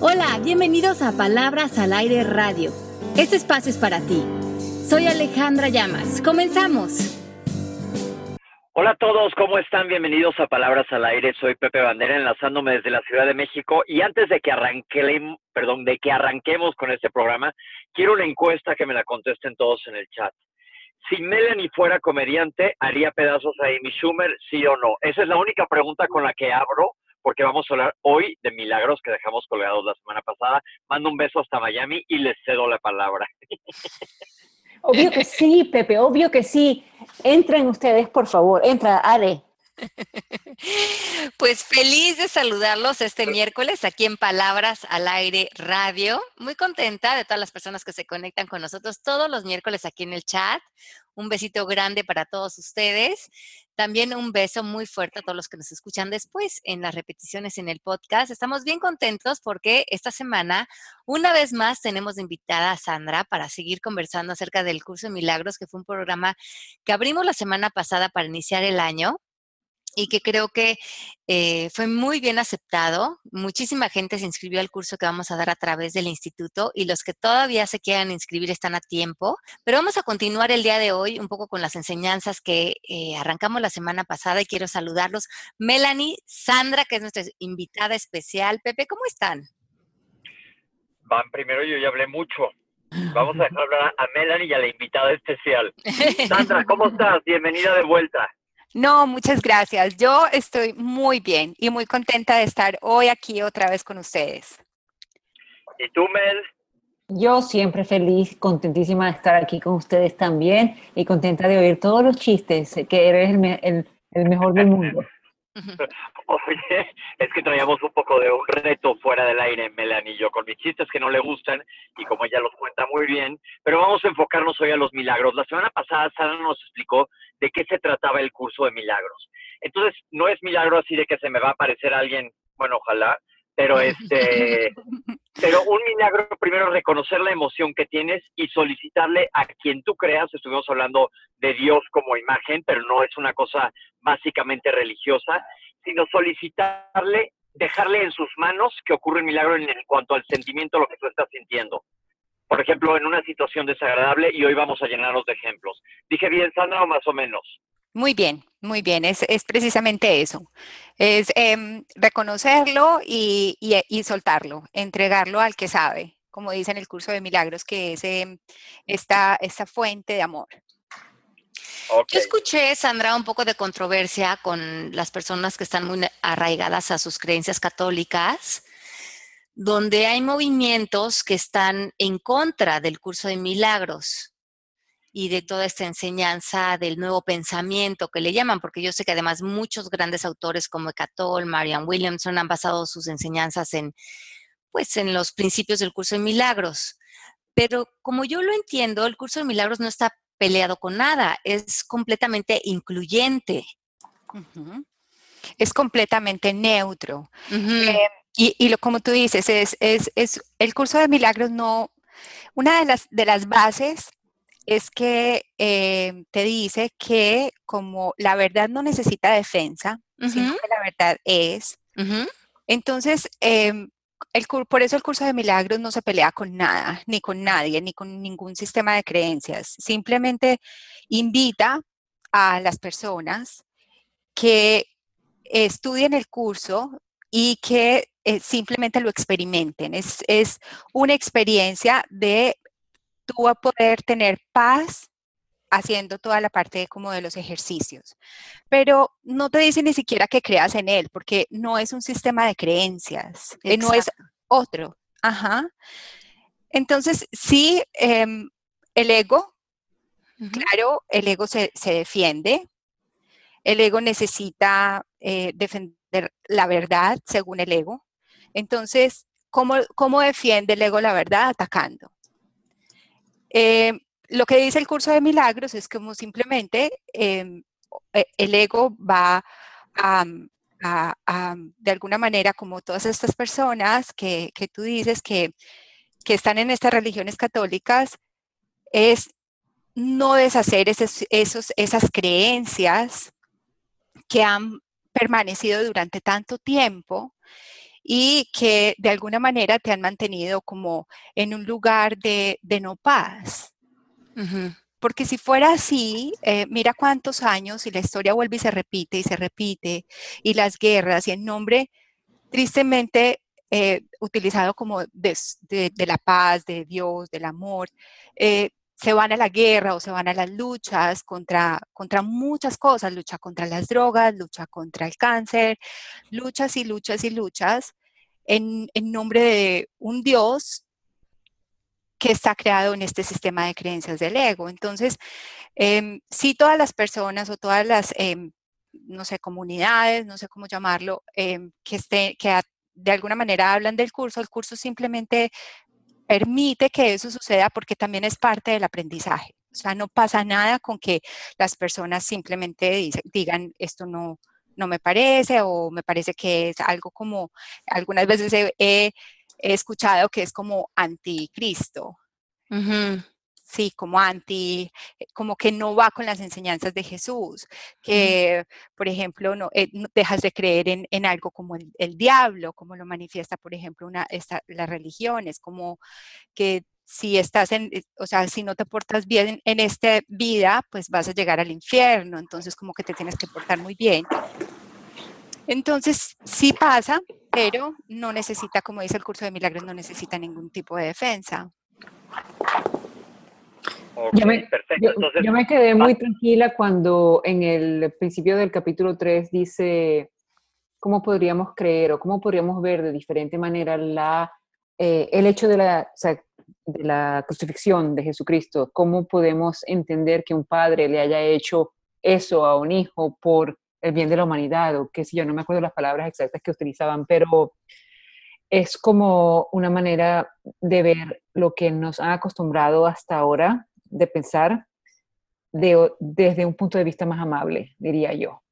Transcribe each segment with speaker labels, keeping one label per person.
Speaker 1: Hola, bienvenidos a Palabras al Aire Radio. Este espacio es para ti. Soy Alejandra Llamas. Comenzamos.
Speaker 2: Hola a todos, ¿cómo están? Bienvenidos a Palabras al Aire. Soy Pepe Bandera, enlazándome desde la Ciudad de México. Y antes de que arranque, perdón, de que arranquemos con este programa, quiero una encuesta que me la contesten todos en el chat. Si Melanie fuera comediante, ¿haría pedazos a Amy Schumer, sí o no? Esa es la única pregunta con la que abro, porque vamos a hablar hoy de milagros que dejamos colgados la semana pasada. Mando un beso hasta Miami y les cedo la palabra.
Speaker 3: Obvio que sí, Pepe, obvio que sí. Entren ustedes, por favor. Entra, Ale.
Speaker 1: Pues feliz de saludarlos este miércoles aquí en Palabras al Aire Radio. Muy contenta de todas las personas que se conectan con nosotros todos los miércoles aquí en el chat. Un besito grande para todos ustedes. También un beso muy fuerte a todos los que nos escuchan después en las repeticiones en el podcast. Estamos bien contentos porque esta semana, una vez más, tenemos invitada a Sandra para seguir conversando acerca del curso de milagros, que fue un programa que abrimos la semana pasada para iniciar el año y que creo que eh, fue muy bien aceptado. Muchísima gente se inscribió al curso que vamos a dar a través del instituto y los que todavía se quieran inscribir están a tiempo. Pero vamos a continuar el día de hoy un poco con las enseñanzas que eh, arrancamos la semana pasada y quiero saludarlos. Melanie, Sandra, que es nuestra invitada especial. Pepe, ¿cómo están?
Speaker 2: Van, primero yo ya hablé mucho. Vamos a dejar hablar a Melanie y a la invitada especial. Sandra, ¿cómo estás? Bienvenida de vuelta.
Speaker 4: No, muchas gracias. Yo estoy muy bien y muy contenta de estar hoy aquí otra vez con ustedes.
Speaker 2: ¿Y tú, Mel?
Speaker 3: Yo siempre feliz, contentísima de estar aquí con ustedes también y contenta de oír todos los chistes, que eres el, el mejor del mundo.
Speaker 2: Oye, es que traíamos un poco de un reto fuera del aire, Melanie y yo, con mis chistes que no le gustan y como ella los cuenta muy bien, pero vamos a enfocarnos hoy a los milagros. La semana pasada Sara nos explicó de qué se trataba el curso de milagros. Entonces, no es milagro así de que se me va a aparecer alguien, bueno, ojalá, pero este, pero un milagro primero reconocer la emoción que tienes y solicitarle a quien tú creas, estuvimos hablando de Dios como imagen, pero no es una cosa básicamente religiosa, sino solicitarle, dejarle en sus manos que ocurre un milagro en, cuanto al sentimiento, lo que tú estás sintiendo. Por ejemplo, en una situación desagradable, y hoy vamos a llenarnos de ejemplos. ¿Dije bien, Sandra, o más o menos?
Speaker 4: Muy bien, muy bien, es, precisamente eso, es em, reconocerlo y, soltarlo, entregarlo al que sabe, como dice en el curso de milagros, que es em, esta, esta fuente de amor.
Speaker 1: Yo escuché, Sandra, un poco de controversia con las personas que están muy arraigadas a sus creencias católicas, donde hay movimientos que están en contra del curso de milagros y de toda esta enseñanza del nuevo pensamiento que le llaman, porque yo sé que además muchos grandes autores como Ecatol, Marian Williamson han basado sus enseñanzas en, pues, en los principios del curso de milagros. Pero como yo lo entiendo, el curso de milagros no está peleado con nada, es completamente incluyente.
Speaker 4: Es completamente neutro. Eh, y, lo, como tú dices, es, es, es, el curso de milagros no, una de las, de las bases es que eh, te dice que como la verdad no necesita defensa, sino que la verdad es. Entonces, em, el, por eso el curso de milagros no se pelea con nada, ni con nadie, ni con ningún sistema de creencias. Simplemente invita a las personas que estudien el curso y que eh, simplemente lo experimenten. Es, es, una experiencia de tú a poder tener paz haciendo toda la parte como de los ejercicios. Pero no te dice ni siquiera que creas en él, porque no es un sistema de creencias, eh, no es otro. Ajá. Entonces, sí, em, el ego, claro, el ego se, defiende, el ego necesita eh, defender la verdad según el ego. Entonces, ¿cómo, ¿cómo defiende el ego la verdad? Atacando. Eh, lo que dice el curso de milagros es como simplemente em, e, el ego va a, de alguna manera, como todas estas personas que, tú dices que, están en estas religiones católicas, es no deshacer esas creencias que han permanecido durante tanto tiempo y que de alguna manera te han mantenido como en un lugar de, no paz. Porque si fuera así, eh, mira cuántos años y la historia vuelve y se repite y se repite, y las guerras, y en nombre, tristemente, eh, utilizado como de, la paz, de Dios, del amor, eh, se van a la guerra o se van a las luchas contra, contra muchas cosas, lucha contra las drogas, lucha contra el cáncer, luchas y luchas y luchas en, nombre de un Dios que está creado en este sistema de creencias del ego. Entonces, em, si todas las personas o todas las, em, no sé, comunidades, no sé cómo llamarlo, em, que, esté, que de alguna manera hablan del curso, el curso simplemente permite que eso suceda porque también es parte del aprendizaje. O sea, no pasa nada con que las personas simplemente digan esto no, no me parece o me parece que es algo como, algunas veces he, escuchado que es como anticristo sí, como anti, eh, como que no va con las enseñanzas de Jesús, que, por ejemplo, no, eh, dejas de creer en, algo como el, diablo, como lo manifiesta, por ejemplo, una, esta, las religiones, como que si estás en, eh, o sea, si no te portas bien en esta vida, pues vas a llegar al infierno, entonces como que te tienes que portar muy bien. Entonces, sí pasa, pero no necesita, como dice el curso de milagros, no necesita ningún tipo de defensa
Speaker 3: yo, me, quedé muy tranquila cuando en el principio del capítulo 3 dice cómo podríamos creer o cómo podríamos ver de diferente manera la, eh, el hecho de la, de la crucifixión de Jesucristo, cómo podemos entender que un padre le haya hecho eso a un hijo por el bien de la humanidad, o qué sé yo, no me acuerdo las palabras exactas que utilizaban, pero es como una manera de ver lo que nos han acostumbrado hasta ahora de pensar desde un punto de vista más amable, diría yo.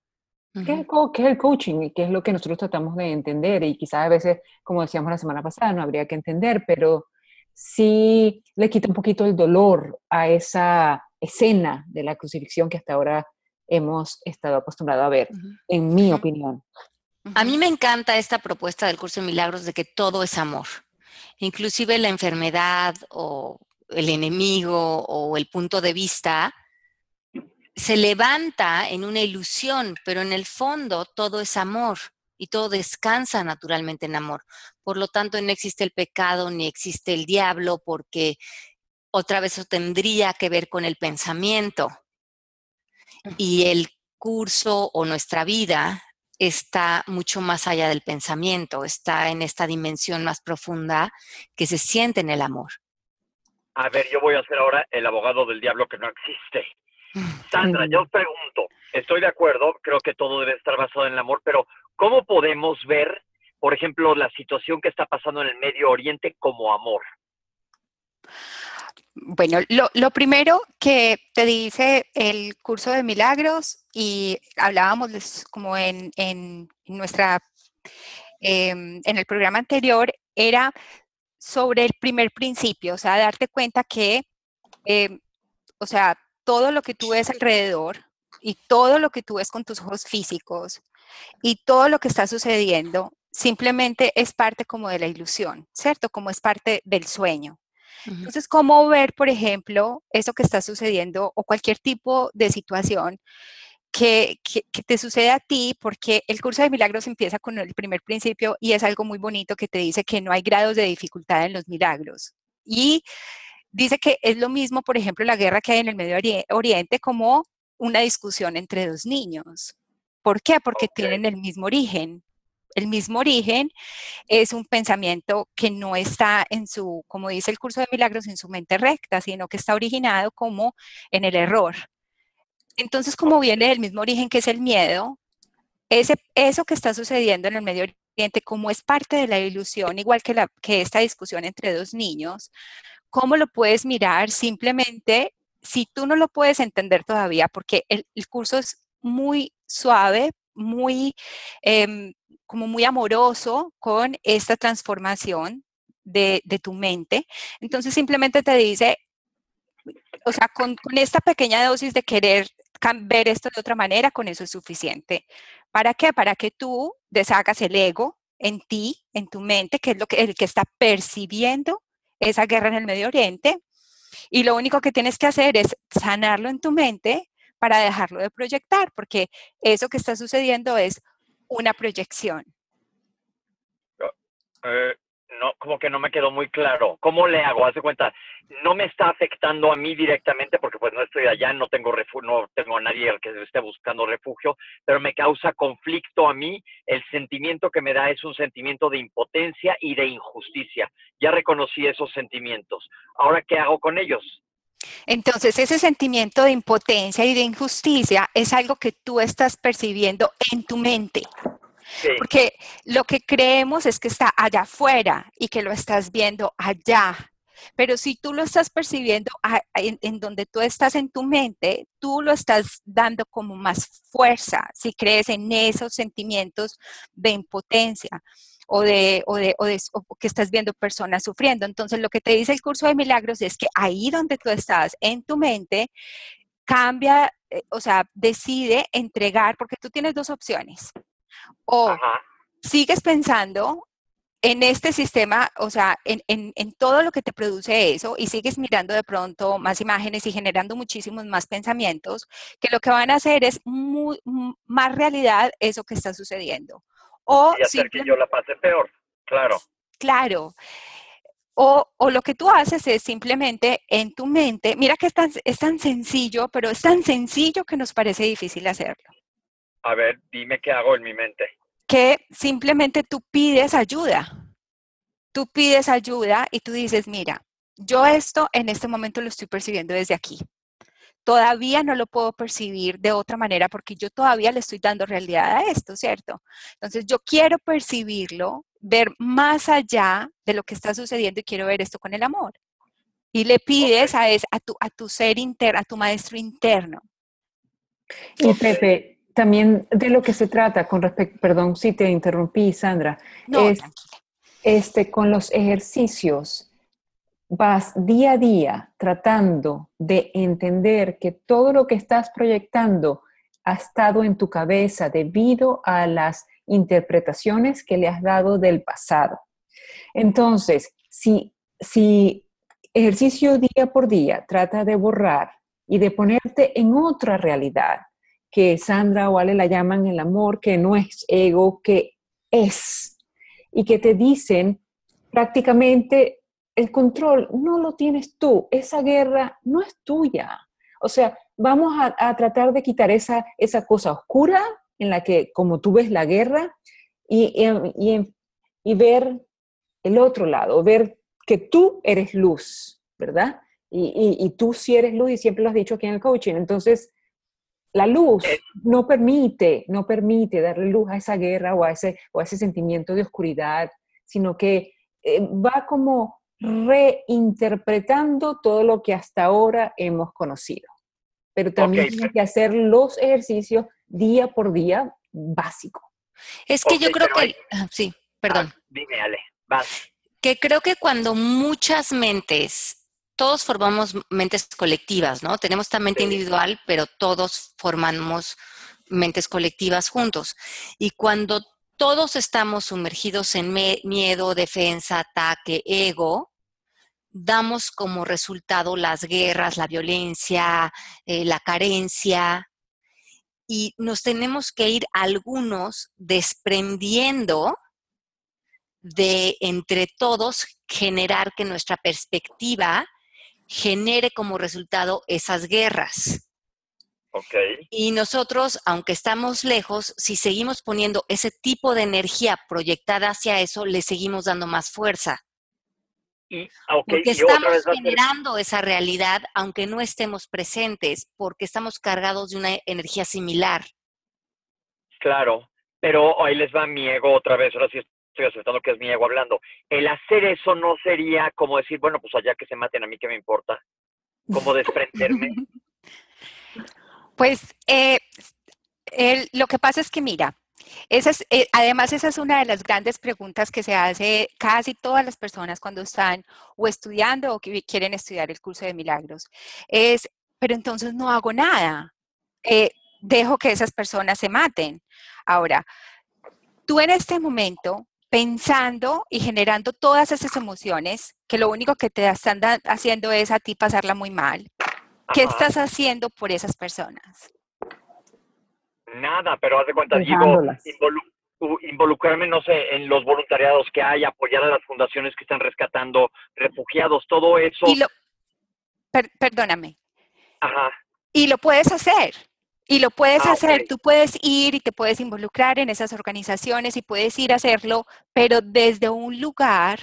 Speaker 3: ¿Qué, es el, coaching y qué es lo que nosotros tratamos de entender? Y quizás a veces, como decíamos la semana pasada, no habría que entender, pero sí le quita un poquito el dolor a esa escena de la crucifixión que hasta ahora hemos estado acostumbrados a ver, en mi opinión.
Speaker 1: A mí me encanta esta propuesta del curso de milagros de que todo es amor, inclusive la enfermedad o el enemigo o el punto de vista, se levanta en una ilusión, pero en el fondo todo es amor y todo descansa naturalmente en amor. Por lo tanto, no existe el pecado ni existe el diablo porque otra vez eso tendría que ver con el pensamiento. Y el curso o nuestra vida está mucho más allá del pensamiento, está en esta dimensión más profunda que se siente en el amor.
Speaker 2: A ver, yo voy a ser ahora el abogado del diablo que no existe. Sandra, yo os pregunto, estoy de acuerdo, creo que todo debe estar basado en el amor, pero ¿cómo podemos ver, por ejemplo, la situación que está pasando en el Medio Oriente como amor?
Speaker 4: Bueno, lo, primero que te dice el curso de milagros, y hablábamos como en, nuestra, em, en el programa anterior, era sobre el primer principio, o sea, darte cuenta que, em, o sea, todo lo que tú ves alrededor y todo lo que tú ves con tus ojos físicos y todo lo que está sucediendo simplemente es parte como de la ilusión, ¿cierto? Como es parte del sueño. Entonces, ¿cómo ver, por ejemplo, eso que está sucediendo o cualquier tipo de situación que, te sucede a ti, porque el curso de milagros empieza con el primer principio y es algo muy bonito que te dice que no hay grados de dificultad en los milagros. Y dice que es lo mismo, por ejemplo, la guerra que hay en el Medio Oriente como una discusión entre dos niños. ¿Por qué? Porque tienen el mismo origen. El mismo origen es un pensamiento que no está en su, como dice el curso de milagros, en su mente recta, sino que está originado como en el error. Entonces, como viene del mismo origen que es el miedo, ese, eso que está sucediendo en el Medio Oriente, como es parte de la ilusión, igual que, la, que esta discusión entre dos niños, ¿cómo lo puedes mirar? Simplemente, si tú no lo puedes entender todavía, porque el, curso es muy suave, muy, em, como muy amoroso con esta transformación de, de, tu mente. Entonces simplemente te dice, o sea, con, con, esta pequeña dosis de querer ver esto de otra manera, con eso es suficiente. ¿Para qué? Para que tú deshagas el ego en ti, en tu mente, que es lo que, el que está percibiendo esa guerra en el Medio Oriente. Y lo único que tienes que hacer es sanarlo en tu mente para dejarlo de proyectar, porque eso que está sucediendo es una proyección.
Speaker 2: Eh, no, como que no me quedó muy claro. ¿Cómo le hago? Hace cuenta, no me está afectando a mí directamente porque pues no estoy allá, no tengo refugio, no tengo a nadie que esté buscando refugio, pero me causa conflicto a mí. El sentimiento que me da es un sentimiento de impotencia y de injusticia. Ya reconocí esos sentimientos. Ahora, ¿qué hago con ellos?
Speaker 4: Entonces, ese sentimiento de impotencia y de injusticia es algo que tú estás percibiendo en tu mente. Porque lo que creemos es que está allá afuera y que lo estás viendo allá. Pero si tú lo estás percibiendo en, donde tú estás en tu mente, tú lo estás dando como más fuerza, si crees en esos sentimientos de impotencia o de, o de, o de que estás viendo personas sufriendo. Entonces, lo que te dice el curso de milagros es que ahí donde tú estás, en tu mente, cambia, eh, o sea, decide entregar, porque tú tienes dos opciones. O sigues pensando en este sistema, o sea, en, en, todo lo que te produce eso y sigues mirando de pronto más imágenes y generando muchísimos más pensamientos, que lo que van a hacer es más realidad eso que está sucediendo.
Speaker 2: O y hacer que yo la pase peor, claro.
Speaker 4: Claro. O, o, lo que tú haces es simplemente en tu mente, mira que es tan, es tan sencillo, pero es tan sencillo que nos parece difícil hacerlo.
Speaker 2: A ver, dime qué hago en mi mente.
Speaker 4: Que simplemente tú pides ayuda. Tú pides ayuda y tú dices, mira, yo esto en este momento lo estoy percibiendo desde aquí. Todavía no lo puedo percibir de otra manera porque yo todavía le estoy dando realidad a esto, ¿cierto? Entonces yo quiero percibirlo, ver más allá de lo que está sucediendo y quiero ver esto con el amor. Y le pides a, a, tu, a tu ser interno, a tu maestro interno.
Speaker 3: Y Pepe, también de lo que se trata con respecto, perdón si te interrumpí, Sandra, es este, con los ejercicios. Vas día a día tratando de entender que todo lo que estás proyectando ha estado en tu cabeza debido a las interpretaciones que le has dado del pasado. Entonces, si, si ejercicio día por día trata de borrar y de ponerte en otra realidad, que Sandra o Ale la llaman el amor, que no es ego, que es. Y que te dicen prácticamente el control no lo tienes tú, esa guerra no es tuya. O sea, vamos a, tratar de quitar esa, esa cosa oscura en la que, como tú ves la guerra, y, y, ver el otro lado, ver que tú eres luz, ¿verdad? Y, y, tú sí eres luz y siempre lo has dicho aquí en el coaching. Entonces, la luz eh. no permite, no permite darle luz a esa guerra o a ese, o ese sentimiento de oscuridad, sino que eh, va como reinterpretando todo lo que hasta ahora hemos conocido. Pero también hay que hacer los ejercicios día por día básico.
Speaker 1: Es que yo creo que... Ah, sí, perdón.
Speaker 2: Ah, dime, Ale, vas.
Speaker 1: Que creo que cuando muchas mentes todos formamos mentes colectivas, ¿no? Tenemos esta mente individual, pero todos formamos mentes colectivas juntos. Y cuando todos estamos sumergidos en miedo, defensa, ataque, ego, damos como resultado las guerras, la violencia, eh, la carencia, y nos tenemos que ir algunos desprendiendo de entre todos generar que nuestra perspectiva genere como resultado esas guerras.
Speaker 2: Okay.
Speaker 1: Y nosotros, aunque estamos lejos, si seguimos poniendo ese tipo de energía proyectada hacia eso, le seguimos dando más fuerza. Y, porque estamos generando esa realidad, aunque no estemos presentes, porque estamos cargados de una energía similar.
Speaker 2: Claro, pero ahí les va mi ego otra vez. Ahora sí estoy aceptando que es mi ego hablando. El hacer eso no sería como decir, bueno, pues allá que se maten a mí, ¿qué me importa? Como desprenderme.
Speaker 4: Pues eh, lo que pasa es que, mira, esa es, eh, además esa es una de las grandes preguntas que se hace casi todas las personas cuando están o estudiando o que quieren estudiar el curso de milagros. Es, pero entonces no hago nada. Eh, dejo que esas personas se maten. Ahora, tú en este momento pensando y generando todas esas emociones que lo único que te están haciendo es a ti pasarla muy mal. ¿Qué estás haciendo por esas personas?
Speaker 2: Nada, pero haz de cuenta, digo, involucrarme, no sé, en los voluntariados que hay, apoyar a las fundaciones que están rescatando refugiados, todo eso.
Speaker 4: Y lo, perdóname.
Speaker 2: Ajá.
Speaker 4: Y lo puedes hacer. Y lo puedes ah, hacer, tú puedes ir y te puedes involucrar en esas organizaciones y puedes ir a hacerlo, pero desde un lugar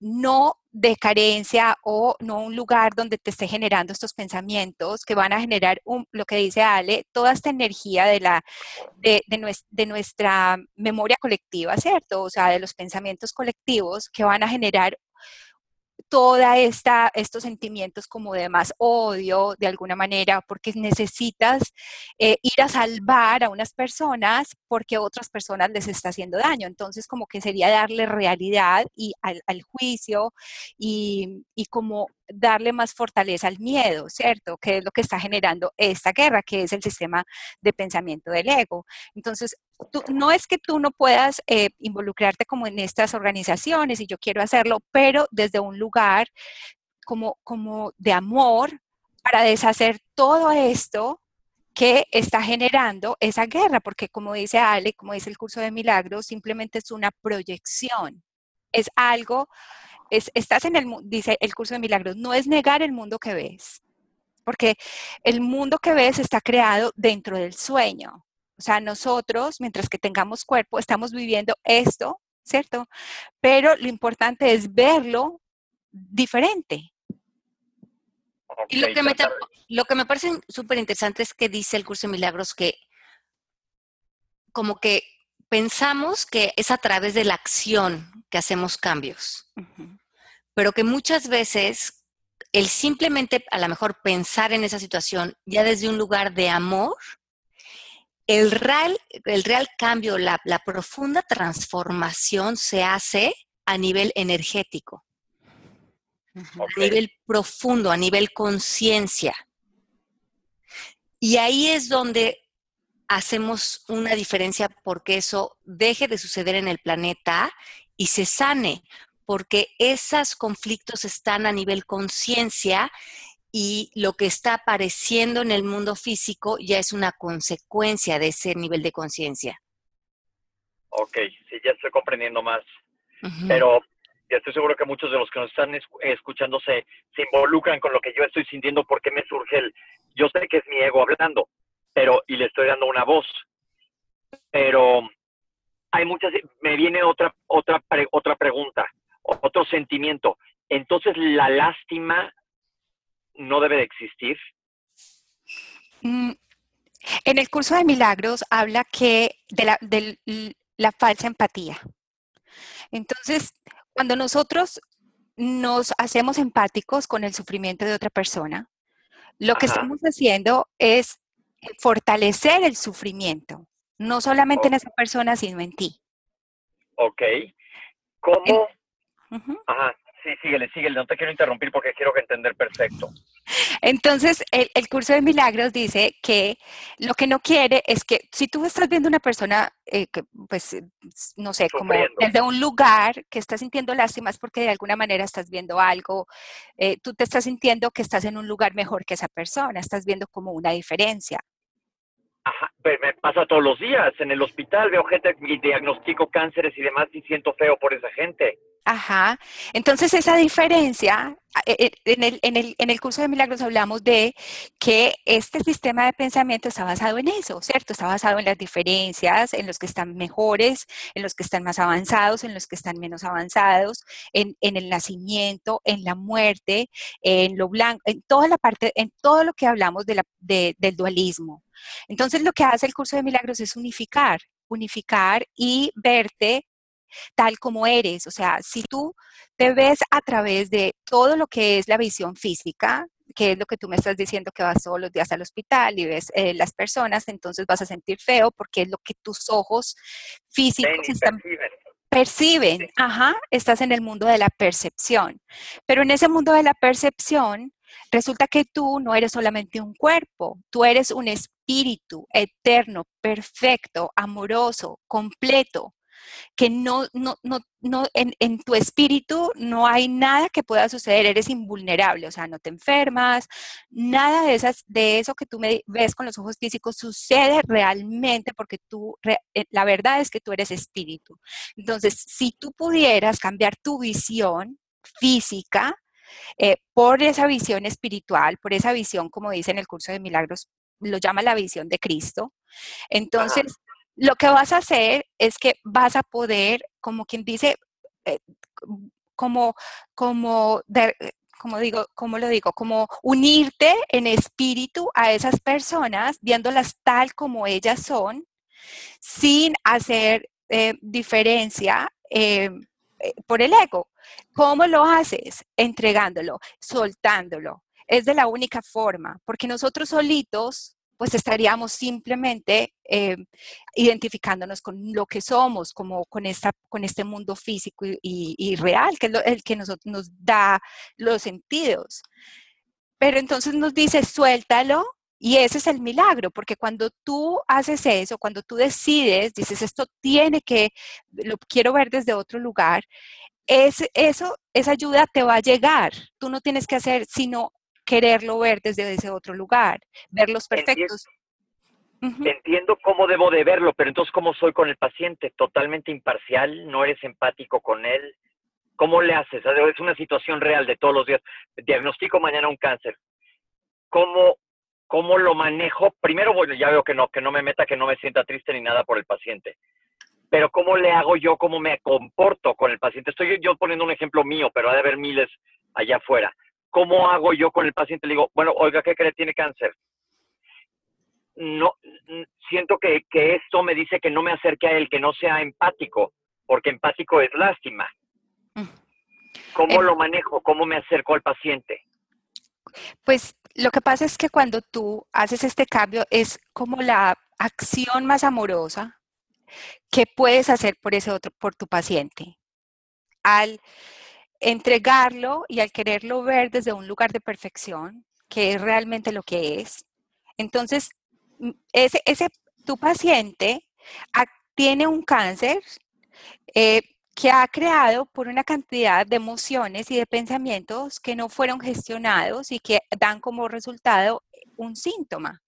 Speaker 4: no de carencia o no un lugar donde te esté generando estos pensamientos que van a generar un, lo que dice Ale, toda esta energía de, la, de, de, nuestra memoria colectiva, ¿cierto? O sea, de los pensamientos colectivos que van a generar toda esta estos sentimientos como de más odio de alguna manera porque necesitas eh, ir a salvar a unas personas porque otras personas les está haciendo daño. Entonces como que sería darle realidad y al, juicio y, y como darle más fortaleza al miedo, ¿cierto? Que es lo que está generando esta guerra, que es el sistema de pensamiento del ego. Entonces, no es que tú no puedas eh, involucrarte como en estas organizaciones y yo quiero hacerlo, pero desde un lugar como, como de amor para deshacer todo esto que está generando esa guerra, porque como dice Ale, como dice el curso de milagros, simplemente es una proyección, es algo estás en el, dice el curso de milagros, no es negar el mundo que ves, porque el mundo que ves está creado dentro del sueño. O sea, nosotros, mientras que tengamos cuerpo, estamos viviendo esto, ¿cierto? Pero lo importante es verlo diferente.
Speaker 1: y lo que, me, lo que me parece súper interesante es que dice el curso de milagros que como que pensamos que es a través de la acción que hacemos cambios, pero que muchas veces el simplemente a lo mejor pensar en esa situación ya desde un lugar de amor, el real, el real cambio, la, profunda transformación se hace a nivel energético, a nivel profundo, a nivel conciencia. Y ahí es donde hacemos una diferencia porque eso deje de suceder en el planeta y se sane, porque esos conflictos están a nivel conciencia y lo que está apareciendo en el mundo físico ya es una consecuencia de ese nivel de conciencia.
Speaker 2: Ok, sí, ya estoy comprendiendo más. Pero ya estoy seguro que muchos de los que nos están escuchando se, se involucran con lo que yo estoy sintiendo porque me surge el, yo sé que es mi ego hablando, pero, y le estoy dando una voz. Pero hay muchas, me viene otra, otra, otra pregunta, otro sentimiento. Entonces, ¿la lástima no debe de existir?
Speaker 4: Mm, en el curso de milagros habla que de la, de la falsa empatía. Entonces, cuando nosotros nos hacemos empáticos con el sufrimiento de otra persona, lo que estamos haciendo es fortalecer el sufrimiento, no solamente en esa persona, sino en ti.
Speaker 2: Ok. ¿Cómo? Ajá, sí, síguele, síguele, no te quiero interrumpir porque quiero entender perfecto.
Speaker 4: Entonces, el, curso de milagros dice que lo que no quiere es que si tú estás viendo una persona, eh, que, pues, no sé, como desde un lugar que está sintiendo lástima, es porque de alguna manera estás viendo algo, eh, tú te estás sintiendo que estás en un lugar mejor que esa persona, estás viendo como una diferencia.
Speaker 2: Ajá, me pasa todos los días en el hospital, veo gente y diagnostico cánceres y demás y siento feo por esa gente.
Speaker 4: Ajá. Entonces esa diferencia, en el, en, el, curso de milagros hablamos de que este sistema de pensamiento está basado en eso, ¿cierto? Está basado en las diferencias, en los que están mejores, en los que están más avanzados, en los que están menos avanzados, en, el nacimiento, en la muerte, en lo blanco, en toda la parte, en todo lo que hablamos de la, de, del dualismo. Entonces lo que hace el curso de milagros es unificar, unificar y verte tal como eres. O sea, si tú te ves a través de todo lo que es la visión física, que es lo que tú me estás diciendo que vas todos los días al hospital y ves eh, las personas, entonces vas a sentir feo porque es lo que tus ojos físicos están perciben. Ajá, estás en el mundo de la percepción. Pero en ese mundo de la percepción, resulta que tú no eres solamente un cuerpo, tú eres un espíritu eterno, perfecto, amoroso, completo que no, no, no, no en, en, tu espíritu no hay nada que pueda suceder, eres invulnerable, o sea, no te enfermas, nada de, esas, de eso que tú me ves con los ojos físicos sucede realmente porque tú, eh, la verdad es que tú eres espíritu. Entonces, si tú pudieras cambiar tu visión física, eh, por esa visión espiritual, por esa visión, como dice en el curso de milagros, lo llama la visión de Cristo. Entonces, lo que vas a hacer es que vas a poder, como quien dice, eh, como, como, como digo, lo digo, como unirte en espíritu a esas personas, viéndolas tal como ellas son, sin hacer eh, diferencia por el ego. ¿Cómo lo haces? Entregándolo, soltándolo. Es de la única forma, porque nosotros solitos pues estaríamos simplemente eh, identificándonos con lo que somos, como con, esta, con este mundo físico y, real, que es el que nos, nos da los sentidos. Pero entonces nos dice, suéltalo, y ese es el milagro, porque cuando tú haces eso, cuando tú decides, dices, esto tiene que, lo quiero ver desde otro lugar, es, eso, esa ayuda te va a llegar. Tú no tienes que hacer sino quererlo ver desde ese otro lugar, ver los perfectos.
Speaker 2: Entiendo. cómo debo de verlo, pero entonces cómo soy con el paciente, totalmente imparcial, no eres empático con él. ¿Cómo le haces? Es una situación real de todos los días. Diagnostico mañana un cáncer. ¿Cómo, cómo lo manejo? Primero, bueno, ya veo que no, que no me meta, que no me sienta triste ni nada por el paciente pero ¿cómo le hago yo? ¿Cómo me comporto con el paciente? Estoy yo poniendo un ejemplo mío, pero ha de haber miles allá afuera. ¿Cómo hago yo con el paciente? Le digo, bueno, oiga, ¿qué cree? Tiene cáncer. No, siento que, que esto me dice que no me acerque a él, que no sea empático, porque empático es lástima. Mm. ¿Cómo eh, lo manejo? ¿Cómo me acerco al paciente?
Speaker 4: Pues lo que pasa es que cuando tú haces este cambio es como la acción más amorosa ¿Qué puedes hacer por ese otro, por tu paciente? Al entregarlo y al quererlo ver desde un lugar de perfección, que es realmente lo que es. Entonces, mm, ese, ese tu paciente tiene un cáncer eh, que ha creado por una cantidad de emociones y de pensamientos que no fueron gestionados y que dan como resultado un síntoma,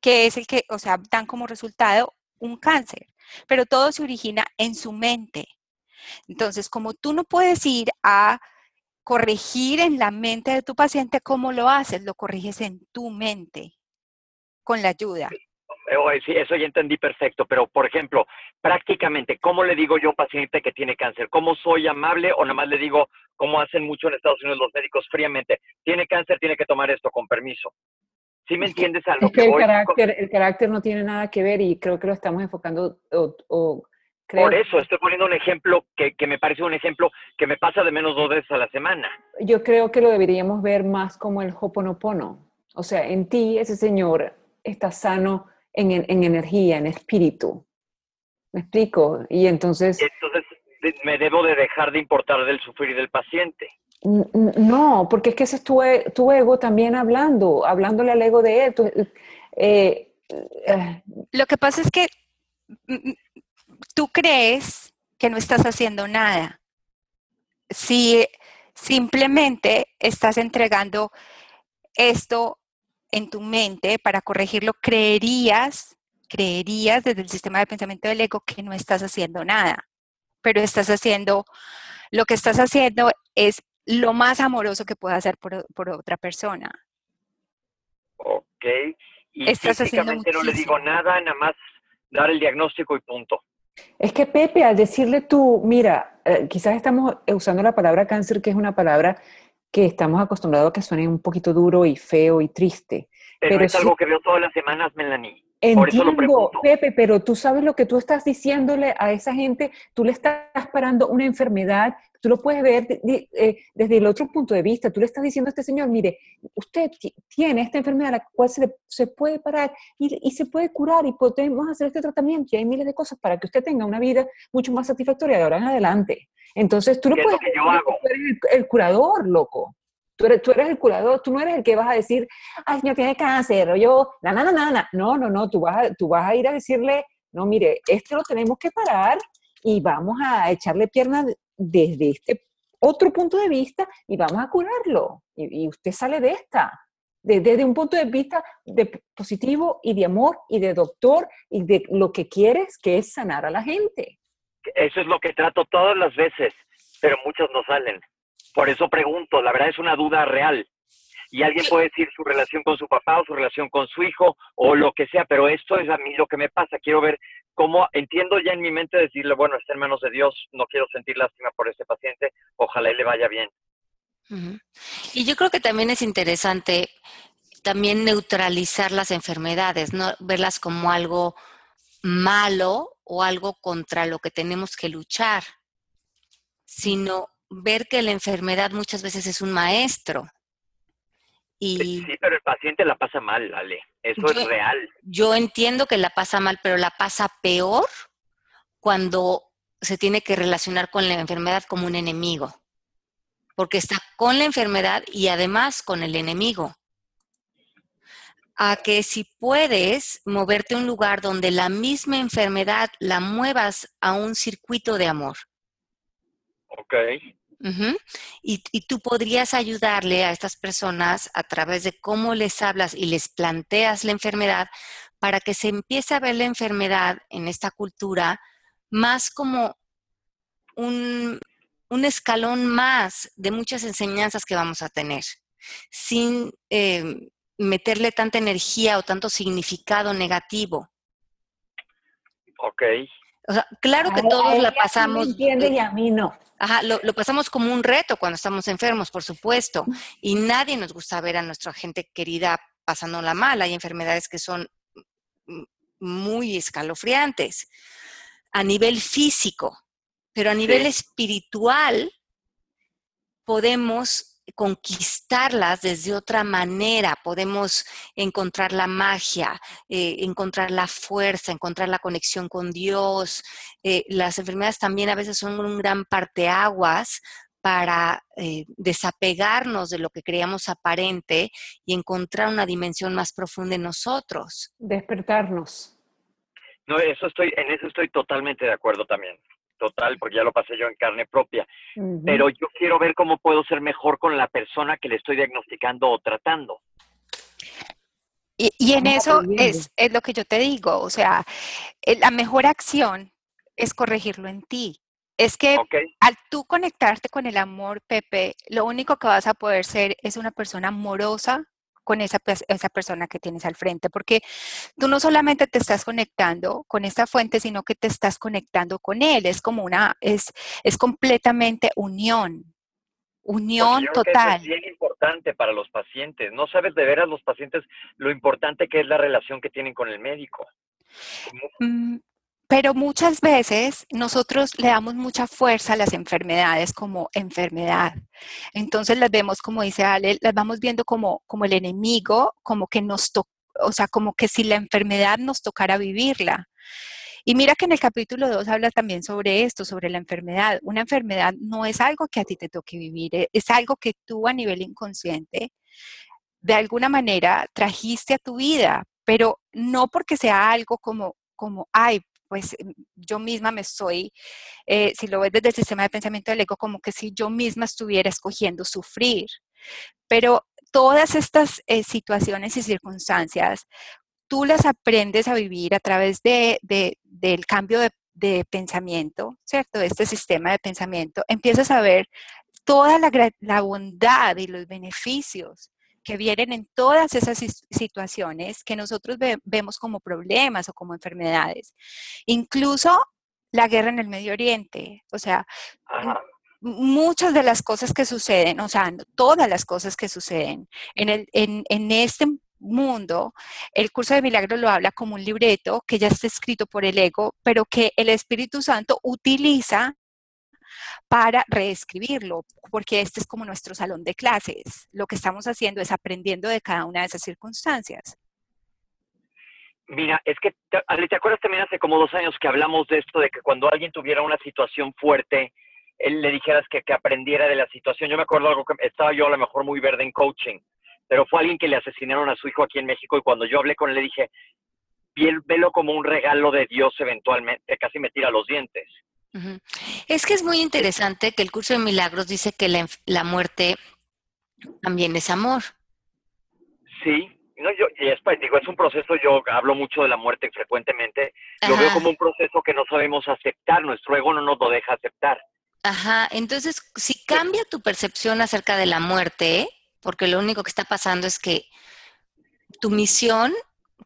Speaker 4: que es el que, o sea, dan como resultado un cáncer, pero todo se origina en su mente. Entonces, como tú no puedes ir a corregir en la mente de tu paciente, ¿cómo lo haces? Lo corriges en tu mente, con la ayuda.
Speaker 2: Sí, eso ya entendí perfecto, pero por ejemplo, prácticamente, ¿cómo le digo yo a un paciente que tiene cáncer? ¿Cómo soy amable o nada más le digo, como hacen mucho en Estados Unidos los médicos fríamente, tiene cáncer, tiene que tomar esto con permiso? ¿Sí me entiendes a lo
Speaker 3: que, el Carácter, el carácter no tiene nada que ver y creo que lo estamos enfocando o,
Speaker 2: Por eso estoy poniendo un ejemplo que, que, me parece un ejemplo que me pasa de menos dos veces a la semana.
Speaker 3: Yo creo que lo deberíamos ver más como el hoponopono. O sea, en ti ese señor está sano en, en energía, en espíritu. ¿Me explico? Y entonces...
Speaker 2: Entonces me debo de dejar de importar del sufrir del paciente.
Speaker 3: No, porque es que ese es tu, e, tu ego también hablando, hablándole al ego de él. Eh,
Speaker 4: eh. Lo que pasa es que mm, tú crees que no estás haciendo nada. Si simplemente estás entregando esto en tu mente para corregirlo, creerías, creerías desde el sistema de pensamiento del ego que no estás haciendo nada, pero estás haciendo, lo que estás haciendo es lo más amoroso que pueda hacer por, otra persona.
Speaker 2: Ok. Y Estás no le digo nada, nada más dar el diagnóstico y punto.
Speaker 3: Es que Pepe, al decirle tú, mira, eh, quizás estamos usando la palabra cáncer, que es una palabra que estamos acostumbrados a que suene un poquito duro y feo y triste.
Speaker 2: Pero, es algo que veo todas las semamas, Melanie.
Speaker 3: Entiendo, Pepe, pero tú sabes lo que tú estás diciéndole a esa gente, tú le estás parando una enfermedad tú lo puedes ver eh, desde el otro punto de vista. Tú le estás diciendo a este señor, mire, usted tiene esta enfermedad la cual se, se puede parar y, se puede curar y podemos hacer este tratamiento y hay miles de cosas para que usted tenga una vida mucho más satisfactoria de ahora en adelante. Entonces tú no puedes...
Speaker 2: Que yo hago?
Speaker 3: Tú eres el, curador, loco. Tú eres, tú eres, el curador, tú no eres el que vas a decir, ay, señor tiene cáncer, o yo, na, na, na, na, No, no, no, tú vas, a, tú vas a ir a decirle, no, mire, esto lo tenemos que parar y vamos a echarle pierna desde este otro punto de vista y vamos a curarlo. Y, usted sale de esta, desde un punto de vista de positivo y de amor y de doctor y de lo que quieres, que es sanar a la gente.
Speaker 2: Eso es lo que trato todas las veces, pero muchos no salen. Por eso pregunto, la verdad es una duda real. Y alguien puede decir su relación con su papá o su relación con su hijo o lo que sea, pero esto es a mí lo que me pasa. Quiero ver cómo entiendo ya en mi mente decirle, bueno, está en manos de Dios, no quiero sentir lástima por este paciente, ojalá y le vaya bien.
Speaker 1: Y yo creo que también es interesante también neutralizar las enfermedades, no verlas como algo malo o algo contra lo que tenemos que luchar, sino ver que la enfermedad muchas veces es un maestro.
Speaker 2: Y sí, pero el paciente la pasa mal, Ale. Eso es real.
Speaker 1: Yo entiendo que la pasa mal, pero la pasa peor cuando se tiene que relacionar con la enfermedad como un enemigo. Porque está con la enfermedad y además con el enemigo. A que si puedes moverte a un lugar donde la misma enfermedad la muevas a un circuito de amor.
Speaker 2: Ok
Speaker 1: y, tú podrías ayudarle a estas personas a través de cómo les hablas y les planteas la enfermedad para que se empiece a ver la enfermedad en esta cultura más como un, escalón más de muchas enseñanzas que vamos a tener, sin em, meterle tanta energía o tanto significado negativo.
Speaker 2: Ok.
Speaker 1: O sea, claro que todos la pasamos.
Speaker 3: entiende y a mí no.
Speaker 1: Ajá, lo, pasamos como un reto cuando estamos enfermos, por supuesto. Y nadie nos gusta ver a nuestra gente querida pasándola mal. Hay enfermedades que son muy escalofriantes a nivel físico, pero a nivel espiritual podemos conquistarlas desde otra manera, podemos encontrar la magia, eh, encontrar la fuerza, encontrar la conexión con Dios. Eh, las enfermedades también a veces son un gran parteaguas para eh, desapegarnos de lo que creíamos aparente y encontrar una dimensión más profunda en nosotros.
Speaker 3: Despertarnos.
Speaker 2: No, eso estoy, en eso estoy totalmente de acuerdo también total, porque ya lo pasé yo en carne propia. Pero yo quiero ver cómo puedo ser mejor con la persona que le estoy diagnosticando o tratando.
Speaker 4: Y, en eso es, es, lo que yo te digo, o sea, eh, la mejor acción es corregirlo en ti. Es que al tú conectarte con el amor, Pepe, lo único que vas a poder ser es una persona amorosa, con esa, esa persona que tienes al frente, porque tú no solamente te estás conectando con esta fuente, sino que te estás conectando con él. Es como una, es, es completamente unión. Unión total.
Speaker 2: es bien importante para los pacientes. No sabes de veras los pacientes lo importante que es la relación que tienen con el médico.
Speaker 4: Pero muchas veces nosotros le damos mucha fuerza a las enfermedades como enfermedad. Entonces las vemos, como dice Ale, las vamos viendo como, como el enemigo, como que nos o sea, como que si la enfermedad nos tocara vivirla. Y mira que en el capítulo 2 habla también sobre esto, sobre la enfermedad. Una enfermedad no es algo que a ti te toque vivir, e, es algo que tú a nivel inconsciente, de alguna manera, trajiste a tu vida, pero no porque sea algo como, como, ay, pues em, yo misma me estoy, eh, si lo ves desde el sistema de pensamiento del ego, como que si yo misma estuviera escogiendo sufrir. Pero todas estas eh, situaciones y circunstancias, tú las aprendes a vivir a través de, del cambio de, de, pensamiento, ¿cierto? Este sistema de pensamiento. Empiezas a ver toda la bondad y los beneficios que vienen en todas esas situaciones que nosotros vemos como problemas o como enfermedades. Incluso la guerra en el Medio Oriente, o sea, muchas de las cosas que suceden, o sea, todas las cosas que suceden en, el, en, en este mundo, el curso de milagros lo habla como un libreto que ya está escrito por el ego, pero que el Espíritu Santo utiliza para reescribirlo, porque este es como nuestro salón de clases. Lo que estamos haciendo es aprendiendo de cada una de esas circunstancias.
Speaker 2: Mira, es que, ¿te acuerdas también hace como dos años que hablamos de esto, de que cuando alguien tuviera una situación fuerte, él le dijeras que, que aprendiera de la situación? Yo me acuerdo algo que estaba yo a lo mejor muy verde en coaching, pero fue alguien que le asesinaron a su hijo aquí en México y cuando yo hablé con él le dije, velo como un regalo de Dios eventualmente, casi me tira los dientes
Speaker 1: Es que es muy interesante que el curso de milagros dice que la, muerte también es amor.
Speaker 2: Sí, no, yo, y es, digo, es un proceso, yo hablo mucho de la muerte frecuentemente, lo veo como un proceso que no sabemos aceptar, nuestro ego no nos lo deja aceptar.
Speaker 1: Ajá, entonces si cambia tu percepción acerca de la muerte, porque lo único que está pasando es que tu misión,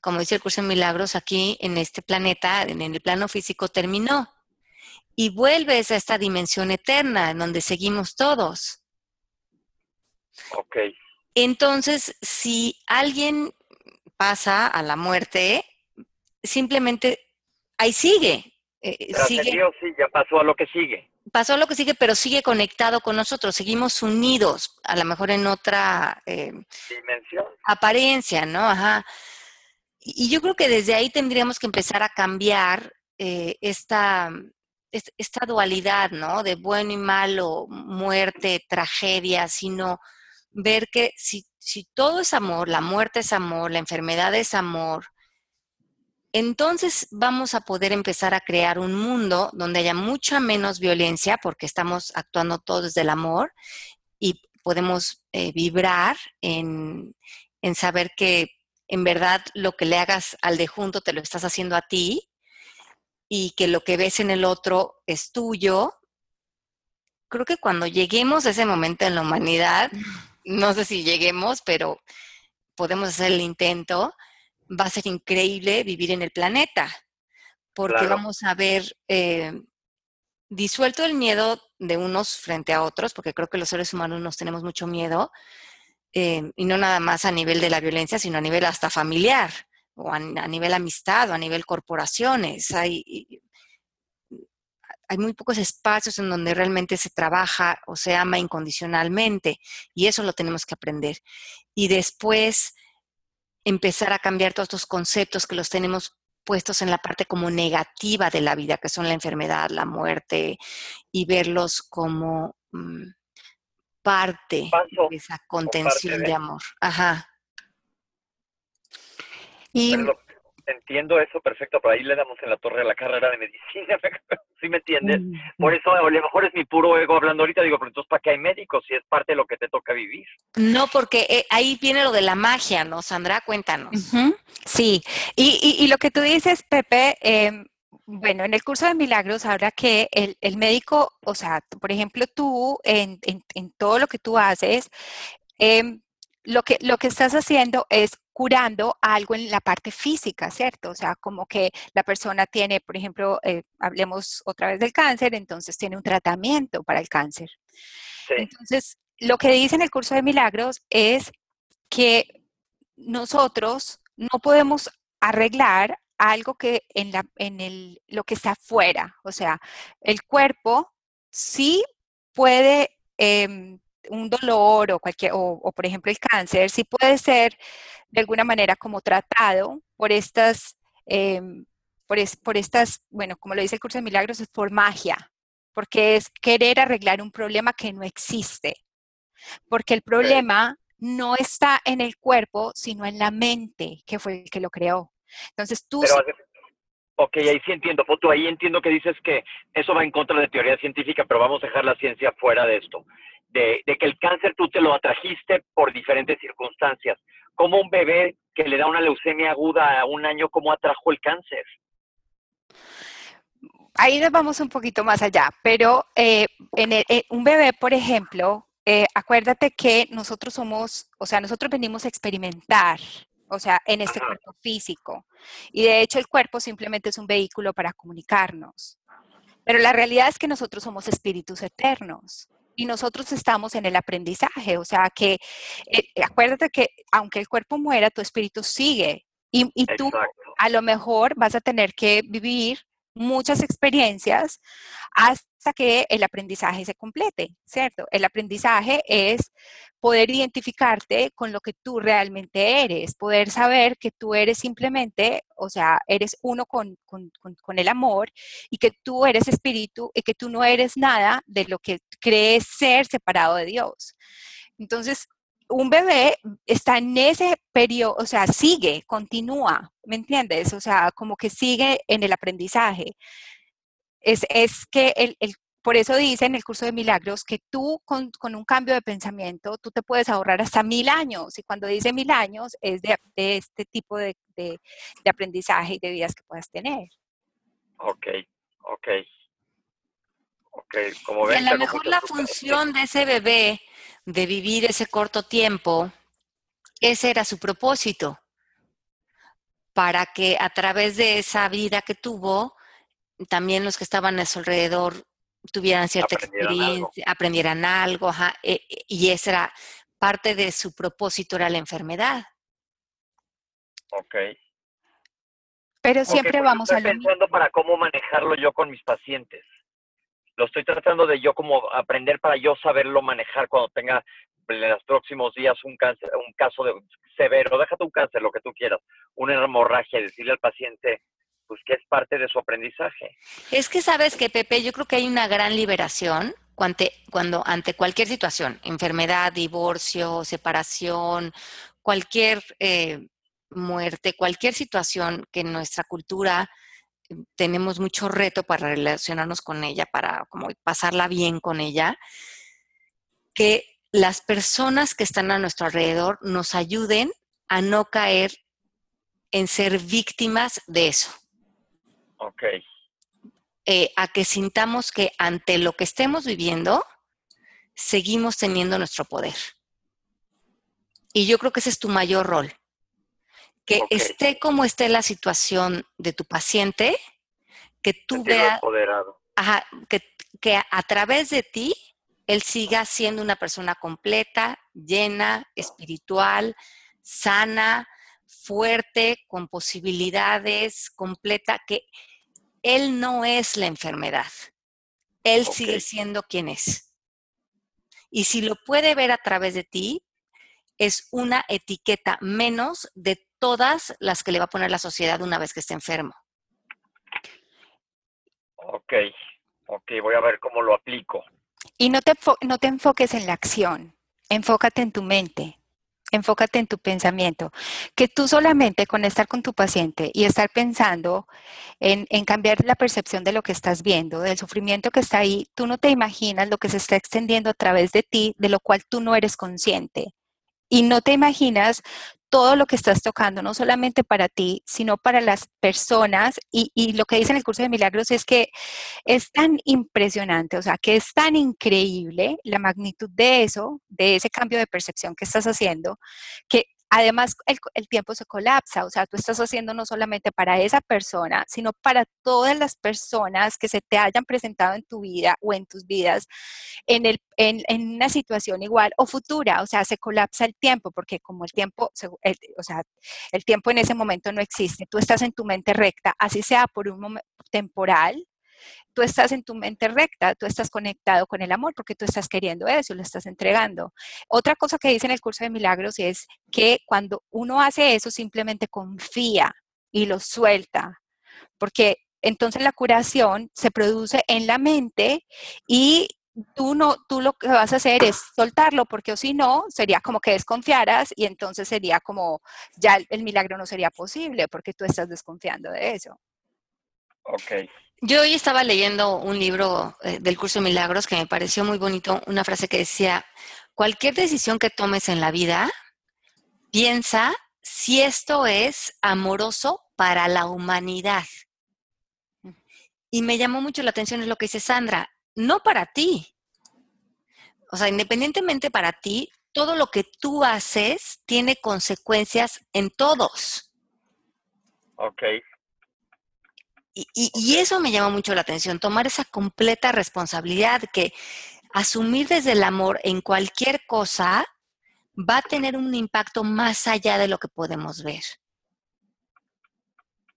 Speaker 1: como dice el curso de milagros, aquí en este planeta, en el plano físico, terminó. Y vuelves a esta dimensión eterna en donde seguimos todos.
Speaker 2: Ok.
Speaker 1: Entonces, si alguien pasa a la muerte, simplemente ahí sigue.
Speaker 2: Eh, sigue. sí, ya pasó a lo que sigue
Speaker 1: pasó a lo que sigue, pero sigue conectado con nosotros, seguimos unidos, a lo mejor en otra
Speaker 2: eh, dimensión.
Speaker 1: Apariencia, ¿no? Ajá. Y, yo creo que desde ahí tendríamos que empezar a cambiar eh, esta, esta dualidad, ¿no? De bueno y malo, muerte, tragedia, sino ver que si, todo es amor, la muerte es amor, la enfermedad es amor, entonces vamos a poder empezar a crear un mundo donde haya mucha menos violencia porque estamos actuando todos desde el amor y podemos eh, vibrar en, saber que en verdad lo que le hagas al de junto te lo estás haciendo a ti y que lo que ves en el otro es tuyo. Creo que cuando lleguemos a ese momento en la humanidad, no sé si lleguemos, pero podemos hacer el intento, va a ser increíble vivir en el planeta, porque vamos a ver eh, disuelto el miedo de unos frente a otros, porque creo que los seres humanos nos tenemos mucho miedo, eh, y no nada más a nivel de la violencia, sino a nivel hasta familiar, o a, nivel amistad, o a nivel corporaciones. Hay, hay muy pocos espacios en donde realmente se trabaja o se ama incondicionalmente, y eso lo tenemos que aprender. Y después empezar a cambiar todos estos conceptos que los tenemos puestos en la parte como negativa de la vida, que son la enfermedad, la muerte, y verlos como mm, parte de esa contención de... amor. Ajá.
Speaker 2: Y, entiendo eso perfecto, pero ahí le damos en la torre a la carrera de medicina, ¿sí me entiendes? Por eso a lo mejor es mi puro ego hablando ahorita, digo, pero entonces ¿para qué hay médicos si es parte de lo que te toca vivir?
Speaker 1: No, porque eh, ahí viene lo de la magia, ¿no, Sandra? Cuéntanos.
Speaker 4: Sí, y, y, lo que tú dices, Pepe, em, bueno, en el curso de milagros habla que el, el médico, o sea, por ejemplo, tú en, en, en todo lo que tú haces, eh, lo que, lo que estás haciendo es curando algo en la parte física, ¿cierto? O sea, como que la persona tiene, por ejemplo, eh, hablemos otra vez del cáncer, entonces tiene un tratamiento para el cáncer. Entonces, lo que dice en el curso de milagros es que nosotros no podemos arreglar algo que en, la, en el, lo que está afuera. O sea, el cuerpo sí puede em, un dolor o cualquier, o, por ejemplo el cáncer, sí puede ser de alguna manera como tratado por estas, em, por, por estas, bueno, como lo dice el curso de milagros, es por magia, porque es querer arreglar un problema que no existe, porque el problema no está en el cuerpo, sino en la mente, que fue el que lo creó. Entonces tú...
Speaker 2: ok, ahí sí entiendo, Foto, ahí entiendo que dices que eso va en contra de teoría científica, pero vamos a dejar la ciencia fuera de esto de, que el cáncer tú te lo atrajiste por diferentes circunstancias. Como un bebé que le da una leucemia aguda a un año, ¿cómo atrajo el cáncer?
Speaker 4: Ahí nos vamos un poquito más allá, pero eh, en, un bebé, por ejemplo, eh, acuérdate que nosotros somos, o sea, nosotros venimos a experimentar, o sea, en este cuerpo físico. Y de hecho el cuerpo simplemente es un vehículo para comunicarnos. Pero la realidad es que nosotros somos espíritus eternos y nosotros estamos en el aprendizaje. O sea que eh, acuérdate que aunque el cuerpo muera, tu espíritu sigue. Y, y tú a lo mejor vas a tener que vivir muchas experiencias hasta que el aprendizaje se complete, ¿cierto? El aprendizaje es poder identificarte con lo que tú realmente eres, poder saber que tú eres simplemente, o sea, eres uno con, el amor y que tú eres espíritu y que tú no eres nada de lo que crees ser separado de Dios. Entonces, un bebé está en ese periodo, o sea, sigue, continúa, ¿me entiendes? O sea, como que sigue en el aprendizaje. es, que el, por eso dice en el curso de milagros que tú con, un cambio de pensamiento, tú te puedes ahorrar hasta mil años. Y cuando dice mil años es de, este tipo de, aprendizaje y de vidas que puedas tener.
Speaker 2: Ok, ok. Ok,
Speaker 1: como ven, y a lo mejor la función de ese bebé de vivir ese corto tiempo, ese era su propósito, para que a través de esa vida que tuvo, también los que estaban a su alrededor tuvieran cierta experiencia, aprendieran algo, e, e, y esa era parte de su propósito, era la enfermedad.
Speaker 2: Ok.
Speaker 4: Pero siempre
Speaker 2: pues
Speaker 4: vamos
Speaker 2: a... Estoy pensando para cómo manejarlo yo con mis pacientes. Lo estoy tratando de yo como aprender para yo saberlo manejar cuando tenga en los próximos días un cáncer, un caso de severo, déjate un cáncer, lo que tú quieras, una hemorragia, decirle al paciente, pues que es parte de su aprendizaje.
Speaker 1: Es que sabes que, Pepe, yo creo que hay una gran liberación cuando, ante cualquier situación, enfermedad, divorcio, separación, cualquier eh, muerte, cualquier situación que en nuestra cultura tenemos mucho reto para relacionarnos con ella, para como pasarla bien con ella, que las personas que están a nuestro alrededor nos ayuden a no caer en ser víctimas de eso.
Speaker 2: Ok.
Speaker 1: Eh, a que sintamos que ante lo que estemos viviendo, seguimos teniendo nuestro poder. Y yo creo que ese es tu mayor rol. Que esté como esté la situación de tu paciente, que tú veas, que, que a través de ti, él siga siendo una persona completa, llena, espiritual, sana, fuerte, con posibilidades, completa, que él no es la enfermedad. Él sigue siendo quien es. Y si lo puede ver a través de ti, es una etiqueta menos de todas las que le va a poner la sociedad una vez que esté enfermo.
Speaker 2: Ok, ok, voy a ver cómo lo aplico.
Speaker 4: Y no te, no te enfoques en la acción, enfócate en tu mente enfócate en tu pensamiento, que tú solamente con estar con tu paciente y estar pensando en, cambiar la percepción de lo que estás viendo, del sufrimiento que está ahí, tú no te imaginas lo que se está extendiendo a través de ti, de lo cual tú no eres consciente. Y no te imaginas todo lo que estás tocando, no solamente para ti, sino para las personas. Y, lo que dice en el curso de milagros es que es tan impresionante, o sea, que es tan increíble la magnitud de eso, de ese cambio de percepción que estás haciendo, que Además, el, tiempo se colapsa, o sea, tú estás haciendo no solamente para esa persona, sino para todas las personas que se te hayan presentado en tu vida o en tus vidas en, el, una situación igual o futura, o sea, se colapsa el tiempo, porque como el tiempo, o sea, el tiempo en ese momento no existe, tú estás en tu mente recta, así sea por un momento temporal, tú estás en tu mente recta, tú estás conectado con el amor porque tú estás queriendo eso, lo estás entregando. Otra cosa que dice en el curso de milagros es que cuando uno hace eso simplemente confía y lo suelta, porque entonces la curación se produce en la mente y tú no tú lo que vas a hacer es soltarlo porque si no sería como que desconfiaras y entonces sería como ya el, el milagro no sería posible porque tú estás desconfiando de eso.
Speaker 2: Ok.
Speaker 1: Yo hoy estaba leyendo un libro eh, del curso de milagros que me pareció muy bonito, una frase que decía, cualquier decisión que tomes en la vida, piensa si esto es amoroso para la humanidad. Y me llamó mucho la atención es lo que dice Sandra, no para ti. O sea, independientemente para ti, todo lo que tú haces tiene consecuencias en todos.
Speaker 2: Ok.
Speaker 1: Y, eso me llama mucho la atención, tomar esa completa responsabilidad que asumir desde el amor en cualquier cosa va a tener un impacto más allá de lo que podemos ver.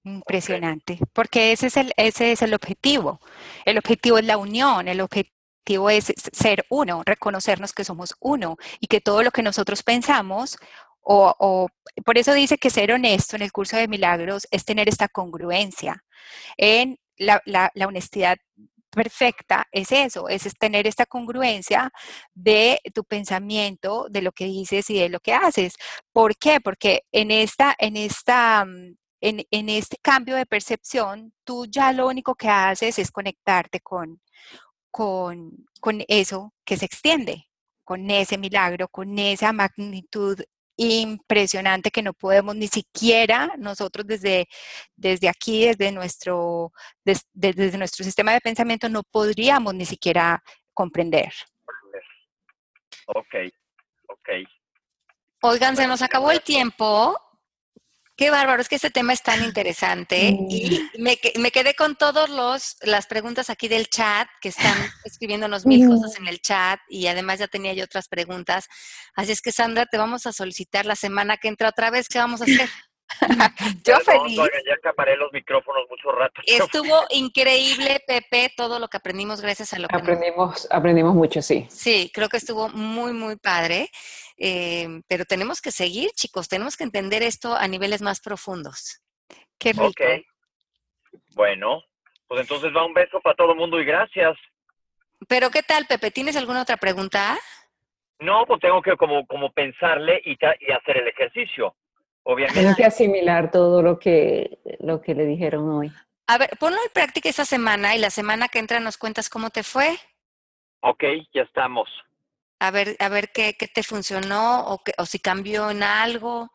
Speaker 4: Impresionante, porque ese es el, ese es el objetivo. El objetivo es la unión, el objetivo es ser uno, reconocernos que somos uno y que todo lo que nosotros pensamos o, por eso dice que ser honesto en el curso de milagros es tener esta congruencia. En la, honestidad perfecta es eso, es tener esta congruencia de tu pensamiento, de lo que dices y de lo que haces. ¿Por qué? Porque en esta, en esta, mm, en, este cambio de percepción, tú ya lo único que haces es conectarte con, con, con eso que se extiende, con ese milagro, con esa magnitud impresionante que no podemos ni siquiera nosotros desde, desde aquí, desde nuestro, desde nuestro sistema de pensamiento, no podríamos ni siquiera comprender.
Speaker 2: Ok, ok.
Speaker 1: Oigan, se nos acabó el tiempo. Qué bárbaro, es que este tema es tan interesante y me, me quedé con todas las preguntas aquí del chat que están escribiéndonos mil cosas en el chat y además ya tenía yo otras preguntas. Así es que Sandra, te vamos a solicitar la semana que entra otra vez. ¿Qué vamos a hacer?
Speaker 2: Yo feliz. ya acaparé los micrófonos mucho rato.
Speaker 1: Estuvo increíble, Pepe, todo lo que aprendimos gracias a lo que
Speaker 3: aprendimos. Aprendimos mucho, sí.
Speaker 1: Sí, creo que estuvo muy, muy padre. Eh, pero tenemos que seguir, chicos, tenemos que entender esto a niveles más profundos. Qué rico. Ok.
Speaker 2: Bueno, pues entonces va un beso para todo el mundo y gracias.
Speaker 1: Pero ¿qué tal, Pepe? ¿Tienes alguna otra pregunta?
Speaker 2: No, pues tengo que como, como pensarle y, y hacer el ejercicio. Obviamente.
Speaker 3: Tengo que asimilar todo lo que, lo que le dijeron hoy.
Speaker 1: A ver, ponlo en práctica esta semana y la semana que entra nos cuentas cómo te fue.
Speaker 2: Ok, ya estamos.
Speaker 1: A ver, a ver qué, qué te funcionó o, o si cambió en algo.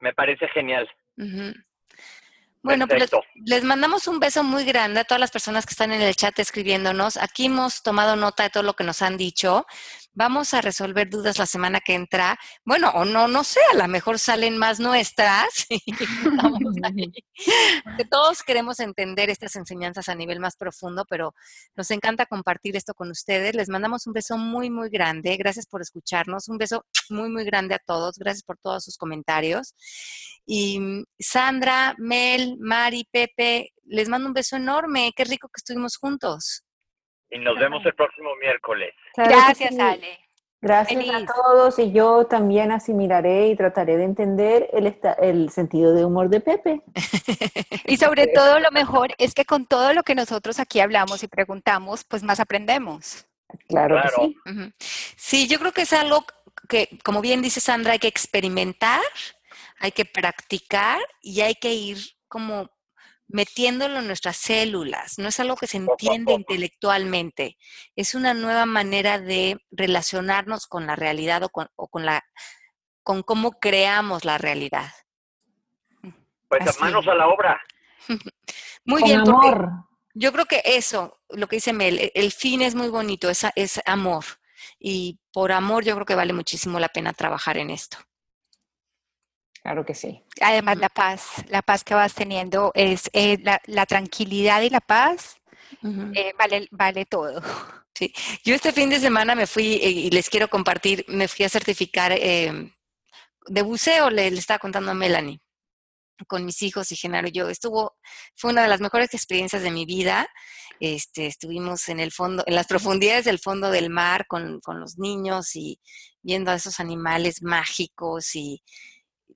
Speaker 2: Me parece genial.
Speaker 1: Bueno, pues les, mandamos un beso muy grande a todas las personas que están en el chat escribiéndonos. Aquí hemos tomado nota de todo lo que nos han dicho. Vamos a resolver dudas la semana que entra. Bueno, o no, no sé, a lo mejor salen más nuestras. Todos queremos entender estas enseñanzas a nivel más profundo, pero nos encanta compartir esto con ustedes. Les mandamos un beso muy, muy grande. Gracias por escucharnos. Un beso muy, muy grande a todos. Gracias por todos sus comentarios. Y mm, Sandra, Mel, Mari, Pepe, les mando un beso enorme. Qué rico que estuvimos juntos.
Speaker 2: Y nos vemos el próximo miércoles.
Speaker 4: Gracias, Ale.
Speaker 3: Gracias a todos y yo también asimilaré y trataré de entender el, el sentido de humor de Pepe.
Speaker 4: y sobre todo lo mejor es que con todo lo que nosotros aquí hablamos y preguntamos, pues más aprendemos.
Speaker 3: Claro, Que sí.
Speaker 1: Sí, yo creo que es algo que, como bien dice Sandra, hay que experimentar hay que practicar y hay que ir como metiéndolo en nuestras células. No es algo que se entiende intelectualmente. Es una nueva manera de relacionarnos con la realidad o con, la, con cómo creamos la realidad.
Speaker 2: Pues manos a la obra.
Speaker 1: muy bien, amor. yo creo que eso, lo que dice Mel, e, el fin es muy bonito, es, es amor. Y por amor yo creo que vale muchísimo la pena trabajar en esto.
Speaker 3: Claro que sí.
Speaker 4: Además, la paz, la paz que vas teniendo es eh, la, tranquilidad y la paz, eh, vale, vale todo.
Speaker 1: Sí, yo este fin de semana me fui eh, y les quiero compartir, me fui a certificar em, de buceo, le, estaba contando a Melanie con mis hijos y Genaro y yo. Estuvo, fue una de las mejores experiencias de mi vida. Este, estuvimos en el fondo, en las profundidades del fondo del mar con, con los niños y viendo a esos animales mágicos y,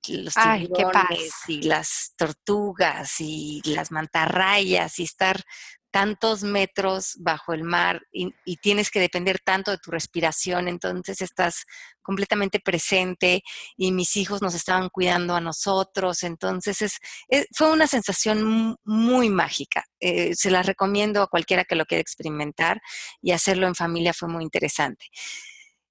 Speaker 1: los tiburones y las tortugas y las mantarrayas y estar tantos metros bajo el mar y, tienes que depender tanto de tu respiración, entonces estás completamente presente y mis hijos nos estaban cuidando a nosotros, entonces es, fue una sensación muy mágica. Eh, se la recomiendo a cualquiera que lo quiera experimentar y hacerlo en familia fue muy interesante.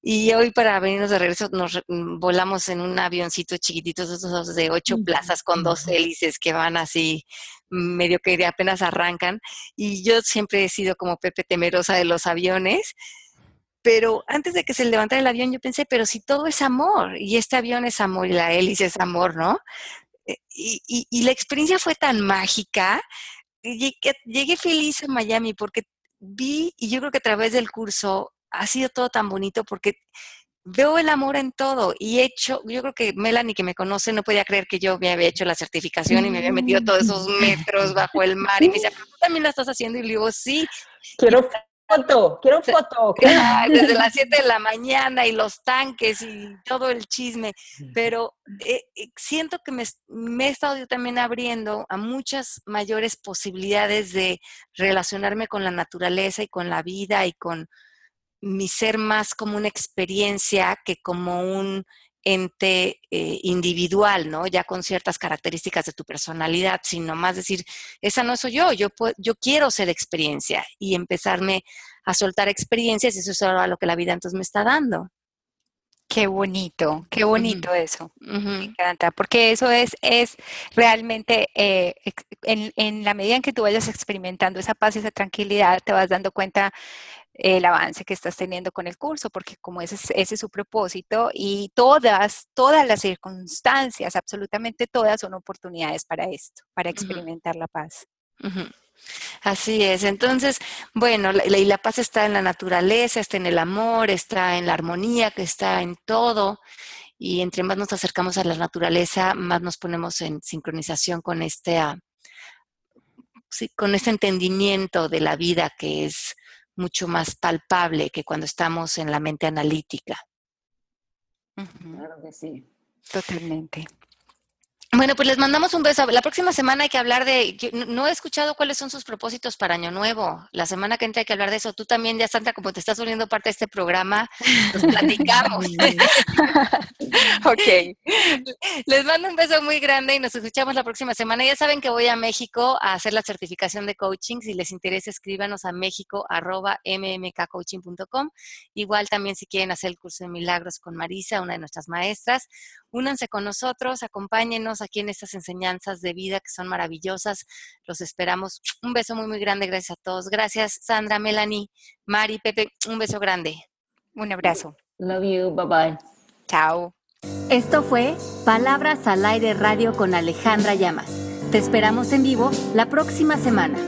Speaker 1: Y hoy para venirnos de regreso nos mm, volamos en un avioncito chiquitito de ocho plazas con dos hélices que van así medio que apenas arrancan. Y yo siempre he sido como Pepe temerosa de los aviones. Pero antes de que se levantara el avión, yo pensé, pero si todo es amor, y este avión es amor y la hélice es amor, ¿no? Eh, y, y, la experiencia fue tan mágica. Llegué, llegué feliz a Miami porque vi, y yo creo que a través del curso ha sido todo tan bonito porque veo el amor en todo y he hecho, yo creo que Melanie que me conoce no podía creer que yo me había hecho la certificación y me había metido todos esos metros bajo el mar y me dice, pero tú también la estás haciendo y le digo, sí.
Speaker 3: Quiero foto, quiero foto.
Speaker 1: Desde las 7 de la mañana y los tanques y todo el chisme, pero eh, eh, siento que me, me he estado yo también abriendo a muchas mayores posibilidades de relacionarme con la naturaleza y con la vida y con mi ser más como una experiencia que como un ente eh, individual, ¿no? Ya con ciertas características de tu personalidad, sino más decir, esa no soy yo, yo, yo quiero ser experiencia y empezarme a soltar experiencias y eso es ahora lo que la vida entonces me está dando.
Speaker 4: Qué bonito, qué bonito eso. Me encanta, porque eso es, es realmente, eh, en, en, la medida en que tú vayas experimentando esa paz y esa tranquilidad, te vas dando cuenta el avance que estás teniendo con el curso, porque como ese, ese es su propósito y todas, todas las circunstancias, absolutamente todas son oportunidades para esto, para experimentar la paz.
Speaker 1: Así es. Entonces, bueno, la, y la paz está en la naturaleza, está en el amor, está en la armonía, que está en todo. Y entre más nos acercamos a la naturaleza, más nos ponemos en sincronización con este, ah, con este entendimiento de la vida que es mucho más palpable que cuando estamos en la mente analítica.
Speaker 3: Claro que sí.
Speaker 4: Totalmente.
Speaker 1: Bueno, pues les mandamos un beso. La próxima semana hay que hablar de, no he escuchado cuáles son sus propósitos para Año Nuevo. La semana que entra hay que hablar de eso. Tú también, ya Santa, como te estás volviendo parte de este programa, nos platicamos.
Speaker 4: ok.
Speaker 1: Les mando un beso muy grande y nos escuchamos la próxima semana. Ya saben que voy a México a hacer la certificación de coaching. Si les interesa, escríbanos a méxico.mmkcoaching.com. Igual también si quieren hacer el curso de milagros con Marisa, una de nuestras maestras, únanse con nosotros, acompáñenos aquí en estas enseñanzas de vida que son maravillosas. Los esperamos. Un beso muy, muy grande. Gracias a todos. Gracias, Sandra, Melanie, Mari, Pepe. Un beso grande.
Speaker 4: Un abrazo.
Speaker 3: Love you. Bye bye.
Speaker 4: Chao.
Speaker 5: Esto fue Palabras al Aire Radio con Alejandra Llamas. Te esperamos en vivo la próxima semana.